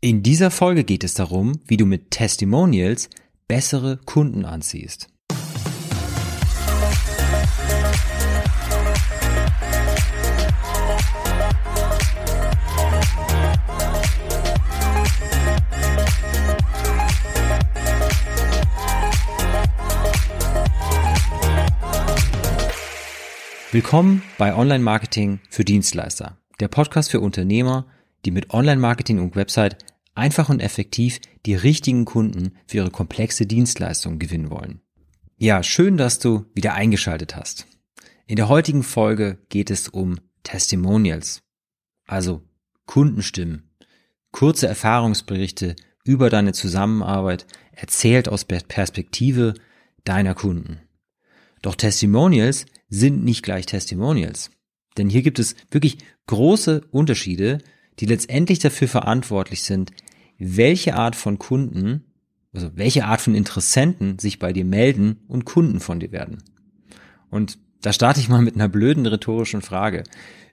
In dieser Folge geht es darum, wie du mit Testimonials bessere Kunden anziehst. Willkommen bei Online Marketing für Dienstleister, der Podcast für Unternehmer, die mit Online-Marketing und Website einfach und effektiv die richtigen Kunden für ihre komplexe Dienstleistung gewinnen wollen. Ja, schön, dass du wieder eingeschaltet hast. In der heutigen Folge geht es um Testimonials, also Kundenstimmen, kurze Erfahrungsberichte über deine Zusammenarbeit, erzählt aus Perspektive deiner Kunden. Doch Testimonials sind nicht gleich Testimonials. Denn hier gibt es wirklich große Unterschiede die letztendlich dafür verantwortlich sind, welche Art von Kunden, also welche Art von Interessenten sich bei dir melden und Kunden von dir werden. Und da starte ich mal mit einer blöden rhetorischen Frage.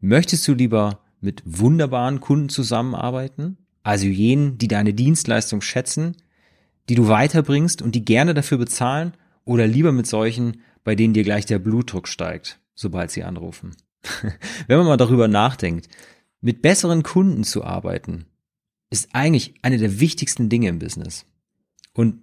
Möchtest du lieber mit wunderbaren Kunden zusammenarbeiten? Also jenen, die deine Dienstleistung schätzen, die du weiterbringst und die gerne dafür bezahlen? Oder lieber mit solchen, bei denen dir gleich der Blutdruck steigt, sobald sie anrufen? Wenn man mal darüber nachdenkt, mit besseren Kunden zu arbeiten, ist eigentlich eine der wichtigsten Dinge im Business. Und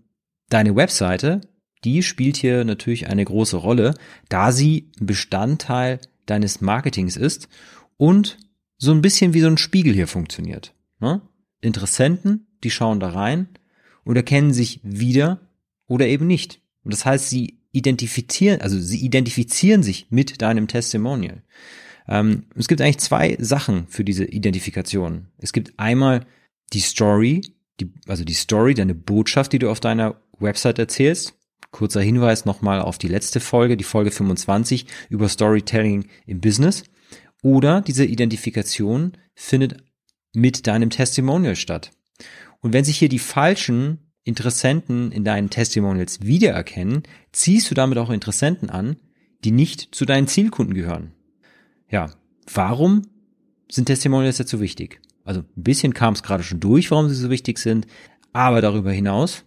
deine Webseite, die spielt hier natürlich eine große Rolle, da sie ein Bestandteil deines Marketings ist und so ein bisschen wie so ein Spiegel hier funktioniert. Ne? Interessenten, die schauen da rein und erkennen sich wieder oder eben nicht. Und das heißt, sie identifizieren, also sie identifizieren sich mit deinem Testimonial. Ähm, es gibt eigentlich zwei Sachen für diese Identifikation. Es gibt einmal die Story, die, also die Story, deine Botschaft, die du auf deiner Website erzählst. Kurzer Hinweis nochmal auf die letzte Folge, die Folge 25 über Storytelling im Business. Oder diese Identifikation findet mit deinem Testimonial statt. Und wenn sich hier die falschen Interessenten in deinen Testimonials wiedererkennen, ziehst du damit auch Interessenten an, die nicht zu deinen Zielkunden gehören ja, warum sind Testimonials jetzt so wichtig? Also ein bisschen kam es gerade schon durch, warum sie so wichtig sind, aber darüber hinaus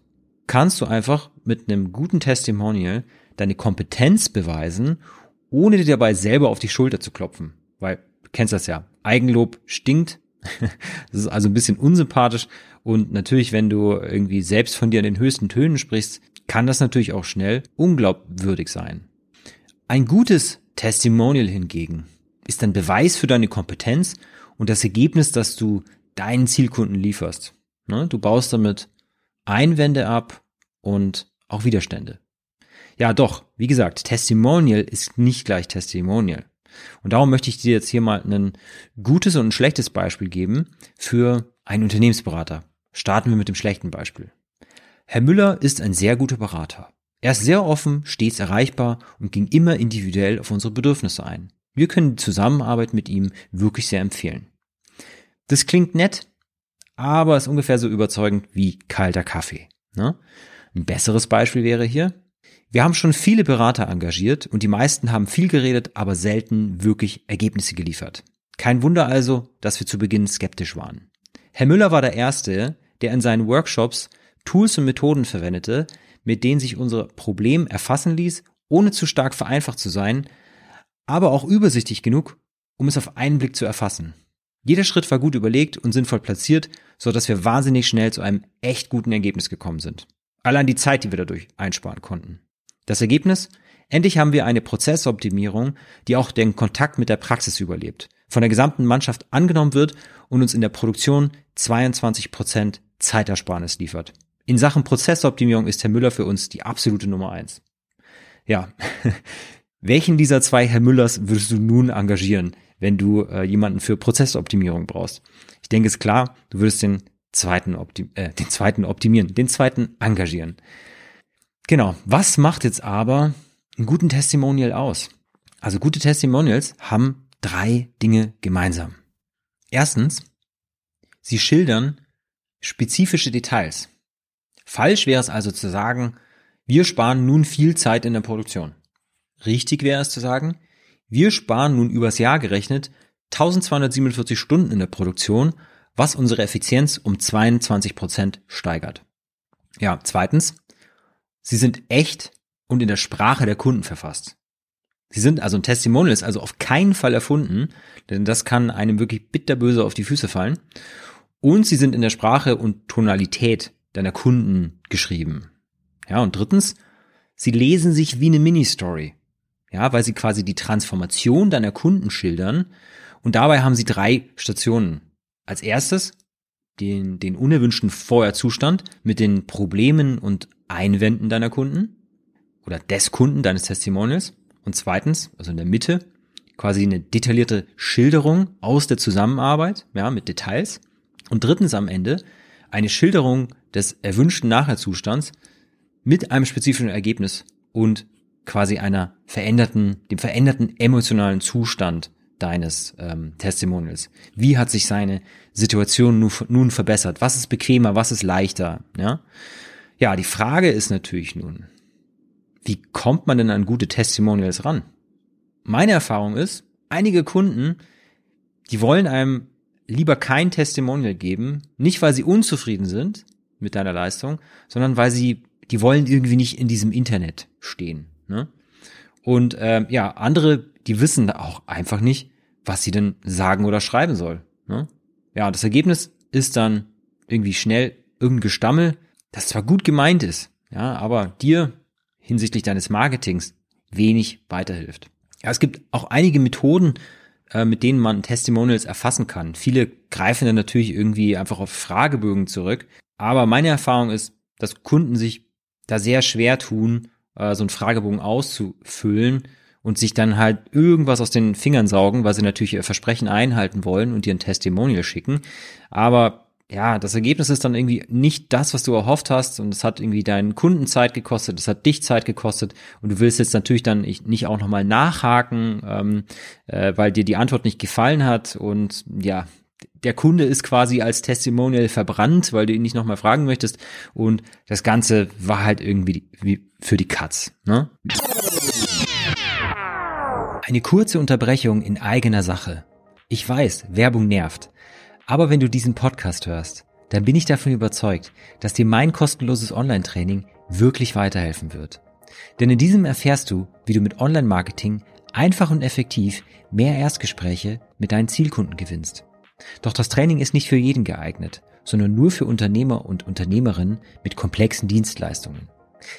kannst du einfach mit einem guten Testimonial deine Kompetenz beweisen, ohne dir dabei selber auf die Schulter zu klopfen. Weil, du kennst das ja, Eigenlob stinkt. das ist also ein bisschen unsympathisch. Und natürlich, wenn du irgendwie selbst von dir in den höchsten Tönen sprichst, kann das natürlich auch schnell unglaubwürdig sein. Ein gutes Testimonial hingegen ist ein Beweis für deine Kompetenz und das Ergebnis, das du deinen Zielkunden lieferst. Ne? Du baust damit Einwände ab und auch Widerstände. Ja, doch, wie gesagt, Testimonial ist nicht gleich Testimonial. Und darum möchte ich dir jetzt hier mal ein gutes und ein schlechtes Beispiel geben für einen Unternehmensberater. Starten wir mit dem schlechten Beispiel. Herr Müller ist ein sehr guter Berater. Er ist sehr offen, stets erreichbar und ging immer individuell auf unsere Bedürfnisse ein. Wir können die Zusammenarbeit mit ihm wirklich sehr empfehlen. Das klingt nett, aber ist ungefähr so überzeugend wie kalter Kaffee. Ne? Ein besseres Beispiel wäre hier, wir haben schon viele Berater engagiert und die meisten haben viel geredet, aber selten wirklich Ergebnisse geliefert. Kein Wunder also, dass wir zu Beginn skeptisch waren. Herr Müller war der Erste, der in seinen Workshops Tools und Methoden verwendete, mit denen sich unser Problem erfassen ließ, ohne zu stark vereinfacht zu sein, aber auch übersichtlich genug, um es auf einen Blick zu erfassen. Jeder Schritt war gut überlegt und sinnvoll platziert, so dass wir wahnsinnig schnell zu einem echt guten Ergebnis gekommen sind. Allein die Zeit, die wir dadurch einsparen konnten. Das Ergebnis? Endlich haben wir eine Prozessoptimierung, die auch den Kontakt mit der Praxis überlebt, von der gesamten Mannschaft angenommen wird und uns in der Produktion 22 Prozent Zeitersparnis liefert. In Sachen Prozessoptimierung ist Herr Müller für uns die absolute Nummer eins. Ja, Welchen dieser zwei Herr Müllers würdest du nun engagieren, wenn du äh, jemanden für Prozessoptimierung brauchst? Ich denke, es ist klar, du würdest den zweiten, optim äh, den zweiten optimieren, den zweiten engagieren. Genau. Was macht jetzt aber einen guten Testimonial aus? Also gute Testimonials haben drei Dinge gemeinsam. Erstens, sie schildern spezifische Details. Falsch wäre es also zu sagen, wir sparen nun viel Zeit in der Produktion. Richtig wäre es zu sagen, wir sparen nun übers Jahr gerechnet 1247 Stunden in der Produktion was unsere Effizienz um 22 Prozent steigert. Ja, zweitens, sie sind echt und in der Sprache der Kunden verfasst. Sie sind also ein Testimonial ist also auf keinen Fall erfunden, denn das kann einem wirklich bitterböse auf die Füße fallen. Und sie sind in der Sprache und Tonalität deiner Kunden geschrieben. Ja, und drittens, sie lesen sich wie eine Mini-Story. Ja, weil sie quasi die Transformation deiner Kunden schildern. Und dabei haben sie drei Stationen. Als erstes den, den unerwünschten Vorherzustand mit den Problemen und Einwänden deiner Kunden oder des Kunden deines Testimonials. Und zweitens, also in der Mitte, quasi eine detaillierte Schilderung aus der Zusammenarbeit, ja, mit Details. Und drittens am Ende eine Schilderung des erwünschten Nachherzustands mit einem spezifischen Ergebnis und quasi einer veränderten, dem veränderten emotionalen Zustand deines ähm, Testimonials. Wie hat sich seine Situation nun, nun verbessert? Was ist bequemer? Was ist leichter? Ja, ja die Frage ist natürlich nun, wie kommt man denn an gute Testimonials ran? Meine Erfahrung ist, einige Kunden, die wollen einem lieber kein Testimonial geben, nicht weil sie unzufrieden sind mit deiner Leistung, sondern weil sie, die wollen irgendwie nicht in diesem Internet stehen. Ne? Und ähm, ja, andere, die wissen auch einfach nicht, was sie denn sagen oder schreiben soll. Ne? Ja, das Ergebnis ist dann irgendwie schnell irgendein Gestammel, das zwar gut gemeint ist, ja, aber dir hinsichtlich deines Marketings wenig weiterhilft. Ja, es gibt auch einige Methoden, äh, mit denen man Testimonials erfassen kann. Viele greifen dann natürlich irgendwie einfach auf Fragebögen zurück. Aber meine Erfahrung ist, dass Kunden sich da sehr schwer tun, äh, so einen Fragebogen auszufüllen und sich dann halt irgendwas aus den Fingern saugen, weil sie natürlich ihr Versprechen einhalten wollen und dir ein Testimonial schicken. Aber ja, das Ergebnis ist dann irgendwie nicht das, was du erhofft hast und es hat irgendwie deinen Kunden Zeit gekostet, es hat dich Zeit gekostet und du willst jetzt natürlich dann nicht auch nochmal nachhaken, ähm, äh, weil dir die Antwort nicht gefallen hat und ja, der Kunde ist quasi als Testimonial verbrannt, weil du ihn nicht nochmal fragen möchtest und das Ganze war halt irgendwie wie für die Katz. Ne? Eine kurze Unterbrechung in eigener Sache. Ich weiß, Werbung nervt. Aber wenn du diesen Podcast hörst, dann bin ich davon überzeugt, dass dir mein kostenloses Online-Training wirklich weiterhelfen wird. Denn in diesem erfährst du, wie du mit Online-Marketing einfach und effektiv mehr Erstgespräche mit deinen Zielkunden gewinnst. Doch das Training ist nicht für jeden geeignet, sondern nur für Unternehmer und Unternehmerinnen mit komplexen Dienstleistungen.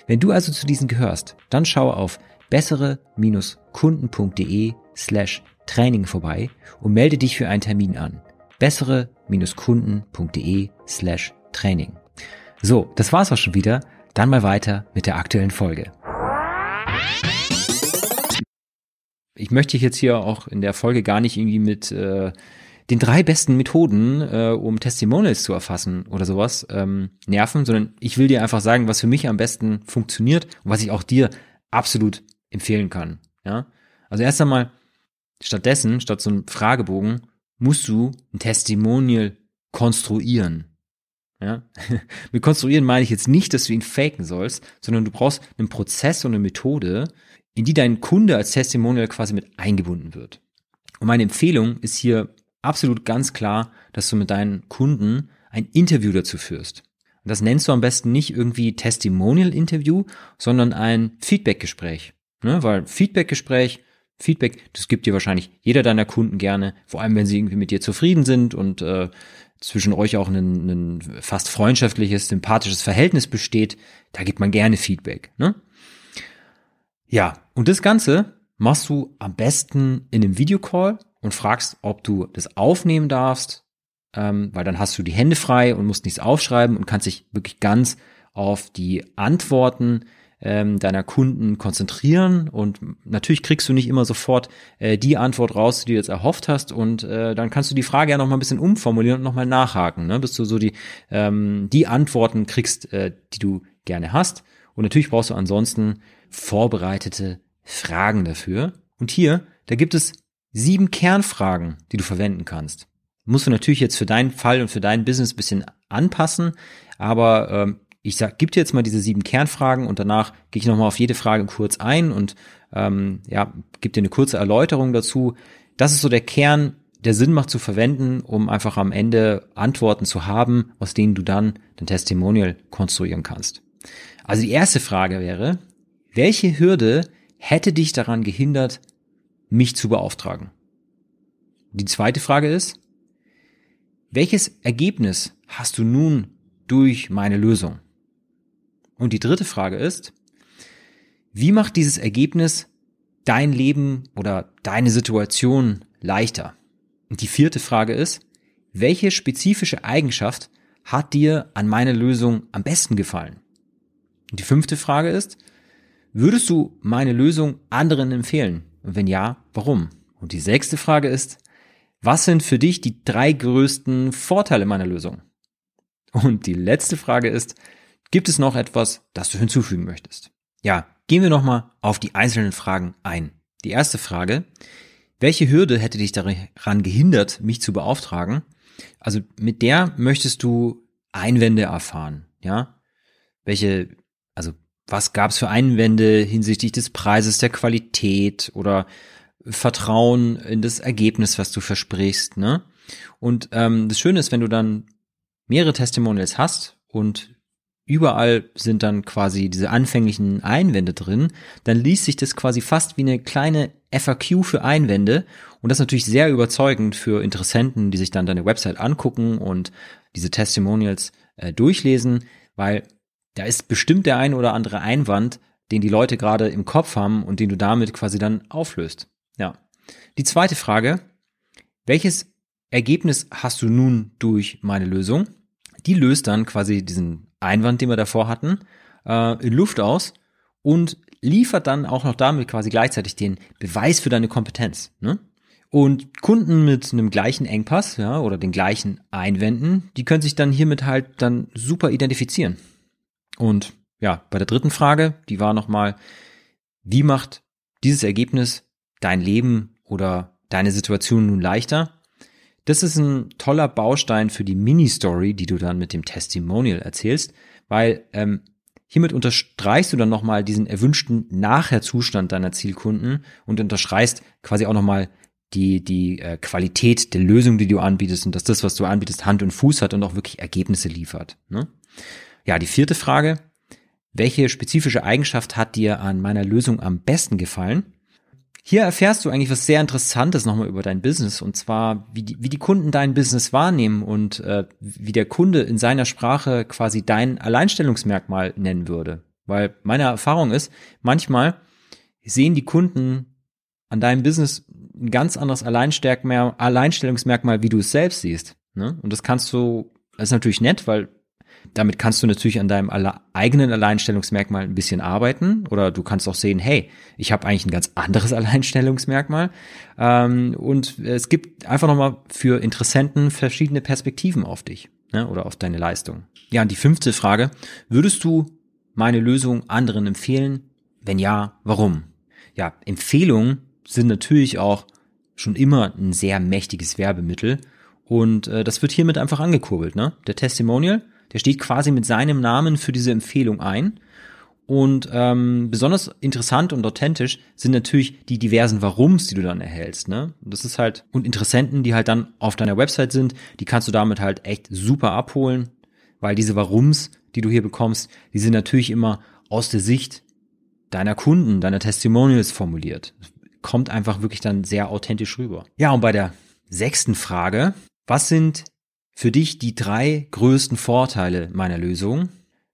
Wenn du also zu diesen gehörst, dann schau auf bessere-kunden.de slash Training vorbei und melde dich für einen Termin an bessere-kunden.de slash Training. So, das war's auch schon wieder. Dann mal weiter mit der aktuellen Folge. Ich möchte jetzt hier auch in der Folge gar nicht irgendwie mit äh, den drei besten Methoden, äh, um Testimonials zu erfassen oder sowas, ähm, nerven, sondern ich will dir einfach sagen, was für mich am besten funktioniert und was ich auch dir absolut empfehlen kann. Ja, also erst einmal stattdessen, statt so einem Fragebogen, musst du ein Testimonial konstruieren. Ja? Mit konstruieren meine ich jetzt nicht, dass du ihn faken sollst, sondern du brauchst einen Prozess und eine Methode, in die dein Kunde als Testimonial quasi mit eingebunden wird. Und meine Empfehlung ist hier absolut ganz klar, dass du mit deinen Kunden ein Interview dazu führst. Und das nennst du am besten nicht irgendwie Testimonial-Interview, sondern ein Feedback-Gespräch. Ne? Weil Feedback-Gespräch Feedback, das gibt dir wahrscheinlich jeder deiner Kunden gerne, vor allem wenn sie irgendwie mit dir zufrieden sind und äh, zwischen euch auch ein, ein fast freundschaftliches, sympathisches Verhältnis besteht, da gibt man gerne Feedback. Ne? Ja, und das Ganze machst du am besten in einem Videocall und fragst, ob du das aufnehmen darfst, ähm, weil dann hast du die Hände frei und musst nichts aufschreiben und kannst dich wirklich ganz auf die Antworten ähm, deiner Kunden konzentrieren. Und natürlich kriegst du nicht immer sofort äh, die Antwort raus, die du jetzt erhofft hast. Und äh, dann kannst du die Frage ja noch mal ein bisschen umformulieren und noch mal nachhaken, ne? bis du so die ähm, die Antworten kriegst, äh, die du gerne hast. Und natürlich brauchst du ansonsten vorbereitete Fragen dafür. Und hier da gibt es sieben Kernfragen, die du verwenden kannst. Musst du natürlich jetzt für deinen Fall und für dein Business bisschen anpassen, aber ähm, ich sag, gib dir jetzt mal diese sieben Kernfragen und danach gehe ich nochmal auf jede Frage kurz ein und ähm, ja, gib dir eine kurze Erläuterung dazu. Das ist so der Kern, der Sinn macht zu verwenden, um einfach am Ende Antworten zu haben, aus denen du dann dein Testimonial konstruieren kannst. Also die erste Frage wäre, welche Hürde hätte dich daran gehindert, mich zu beauftragen? Die zweite Frage ist, welches Ergebnis hast du nun durch meine Lösung? Und die dritte Frage ist, wie macht dieses Ergebnis dein Leben oder deine Situation leichter? Und die vierte Frage ist, welche spezifische Eigenschaft hat dir an meiner Lösung am besten gefallen? Und die fünfte Frage ist, würdest du meine Lösung anderen empfehlen? Und wenn ja, warum? Und die sechste Frage ist, was sind für dich die drei größten Vorteile meiner Lösung? Und die letzte Frage ist, gibt es noch etwas, das du hinzufügen möchtest? Ja, gehen wir nochmal auf die einzelnen Fragen ein. Die erste Frage, welche Hürde hätte dich daran gehindert, mich zu beauftragen? Also mit der möchtest du Einwände erfahren, ja? Welche, also was gab es für Einwände hinsichtlich des Preises, der Qualität oder Vertrauen in das Ergebnis, was du versprichst, ne? Und ähm, das Schöne ist, wenn du dann mehrere Testimonials hast und überall sind dann quasi diese anfänglichen Einwände drin, dann liest sich das quasi fast wie eine kleine FAQ für Einwände und das ist natürlich sehr überzeugend für Interessenten, die sich dann deine Website angucken und diese Testimonials äh, durchlesen, weil da ist bestimmt der ein oder andere Einwand, den die Leute gerade im Kopf haben und den du damit quasi dann auflöst. Ja. Die zweite Frage, welches Ergebnis hast du nun durch meine Lösung? Die löst dann quasi diesen Einwand, den wir davor hatten, äh, in Luft aus und liefert dann auch noch damit quasi gleichzeitig den Beweis für deine Kompetenz. Ne? Und Kunden mit einem gleichen Engpass, ja, oder den gleichen Einwänden, die können sich dann hiermit halt dann super identifizieren. Und ja, bei der dritten Frage, die war nochmal, wie macht dieses Ergebnis dein Leben oder deine Situation nun leichter? Das ist ein toller Baustein für die Mini-Story, die du dann mit dem Testimonial erzählst, weil ähm, hiermit unterstreichst du dann nochmal diesen erwünschten Nachherzustand deiner Zielkunden und unterstreichst quasi auch nochmal die, die äh, Qualität der Lösung, die du anbietest und dass das, was du anbietest, Hand und Fuß hat und auch wirklich Ergebnisse liefert. Ne? Ja, die vierte Frage. Welche spezifische Eigenschaft hat dir an meiner Lösung am besten gefallen? Hier erfährst du eigentlich was sehr Interessantes nochmal über dein Business und zwar, wie die, wie die Kunden dein Business wahrnehmen und äh, wie der Kunde in seiner Sprache quasi dein Alleinstellungsmerkmal nennen würde. Weil meine Erfahrung ist, manchmal sehen die Kunden an deinem Business ein ganz anderes Alleinstellungsmerkmal, wie du es selbst siehst. Ne? Und das kannst du, das ist natürlich nett, weil damit kannst du natürlich an deinem eigenen Alleinstellungsmerkmal ein bisschen arbeiten oder du kannst auch sehen, hey, ich habe eigentlich ein ganz anderes Alleinstellungsmerkmal. Ähm, und es gibt einfach nochmal für Interessenten verschiedene Perspektiven auf dich ne, oder auf deine Leistung. Ja, und die fünfte Frage, würdest du meine Lösung anderen empfehlen? Wenn ja, warum? Ja, Empfehlungen sind natürlich auch schon immer ein sehr mächtiges Werbemittel und äh, das wird hiermit einfach angekurbelt. Ne? Der Testimonial der steht quasi mit seinem Namen für diese Empfehlung ein. Und ähm, besonders interessant und authentisch sind natürlich die diversen Warums, die du dann erhältst. Ne? Das ist halt, und Interessenten, die halt dann auf deiner Website sind, die kannst du damit halt echt super abholen, weil diese Warums, die du hier bekommst, die sind natürlich immer aus der Sicht deiner Kunden, deiner Testimonials formuliert. Kommt einfach wirklich dann sehr authentisch rüber. Ja, und bei der sechsten Frage, was sind für dich die drei größten Vorteile meiner Lösung.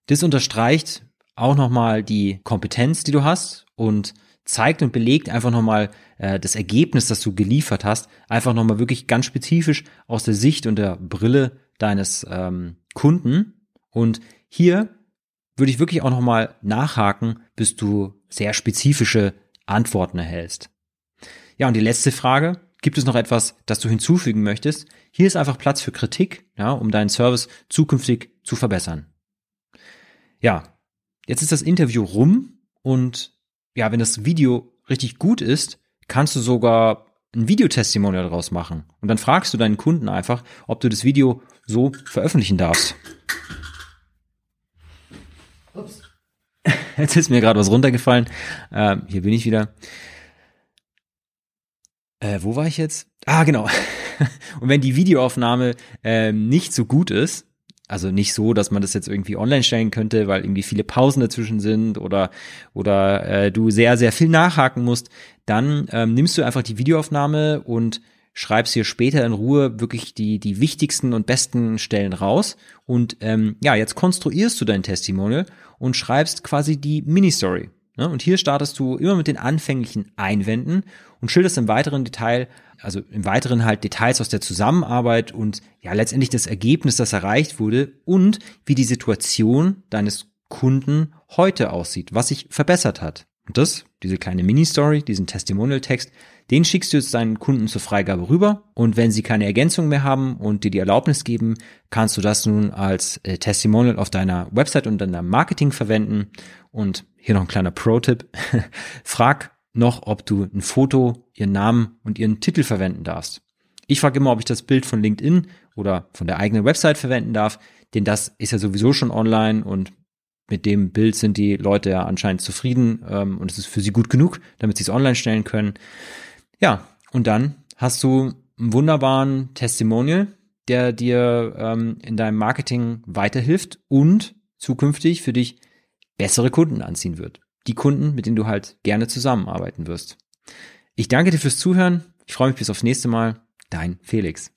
Das unterstreicht auch nochmal die Kompetenz, die du hast und zeigt und belegt einfach nochmal äh, das Ergebnis, das du geliefert hast, einfach nochmal wirklich ganz spezifisch aus der Sicht und der Brille deines ähm, Kunden. Und hier würde ich wirklich auch nochmal nachhaken, bis du sehr spezifische Antworten erhältst. Ja, und die letzte Frage, Gibt es noch etwas, das du hinzufügen möchtest? Hier ist einfach Platz für Kritik, ja, um deinen Service zukünftig zu verbessern. Ja, jetzt ist das Interview rum und ja, wenn das Video richtig gut ist, kannst du sogar ein Videotestimonial daraus machen. Und dann fragst du deinen Kunden einfach, ob du das Video so veröffentlichen darfst. Ups. Jetzt ist mir gerade was runtergefallen. Ähm, hier bin ich wieder. Äh, wo war ich jetzt? Ah, genau. und wenn die Videoaufnahme äh, nicht so gut ist, also nicht so, dass man das jetzt irgendwie online stellen könnte, weil irgendwie viele Pausen dazwischen sind oder oder äh, du sehr sehr viel nachhaken musst, dann ähm, nimmst du einfach die Videoaufnahme und schreibst hier später in Ruhe wirklich die die wichtigsten und besten Stellen raus und ähm, ja jetzt konstruierst du dein Testimonial und schreibst quasi die Mini-Story. Ne? Und hier startest du immer mit den anfänglichen Einwänden und schilderst im weiteren Detail also im Weiteren halt Details aus der Zusammenarbeit und ja letztendlich das Ergebnis, das erreicht wurde und wie die Situation deines Kunden heute aussieht, was sich verbessert hat. Und das, diese kleine Mini-Story, diesen Testimonial-Text, den schickst du jetzt deinen Kunden zur Freigabe rüber und wenn sie keine Ergänzung mehr haben und dir die Erlaubnis geben, kannst du das nun als äh, Testimonial auf deiner Website und deiner Marketing verwenden. Und hier noch ein kleiner Pro-Tipp. Frag noch, ob du ein Foto, ihren Namen und ihren Titel verwenden darfst. Ich frage immer, ob ich das Bild von LinkedIn oder von der eigenen Website verwenden darf, denn das ist ja sowieso schon online und mit dem Bild sind die Leute ja anscheinend zufrieden ähm, und es ist für sie gut genug, damit sie es online stellen können. Ja, und dann hast du einen wunderbaren Testimonial, der dir ähm, in deinem Marketing weiterhilft und zukünftig für dich bessere Kunden anziehen wird die Kunden, mit denen du halt gerne zusammenarbeiten wirst. Ich danke dir fürs Zuhören. Ich freue mich bis aufs nächste Mal. Dein Felix.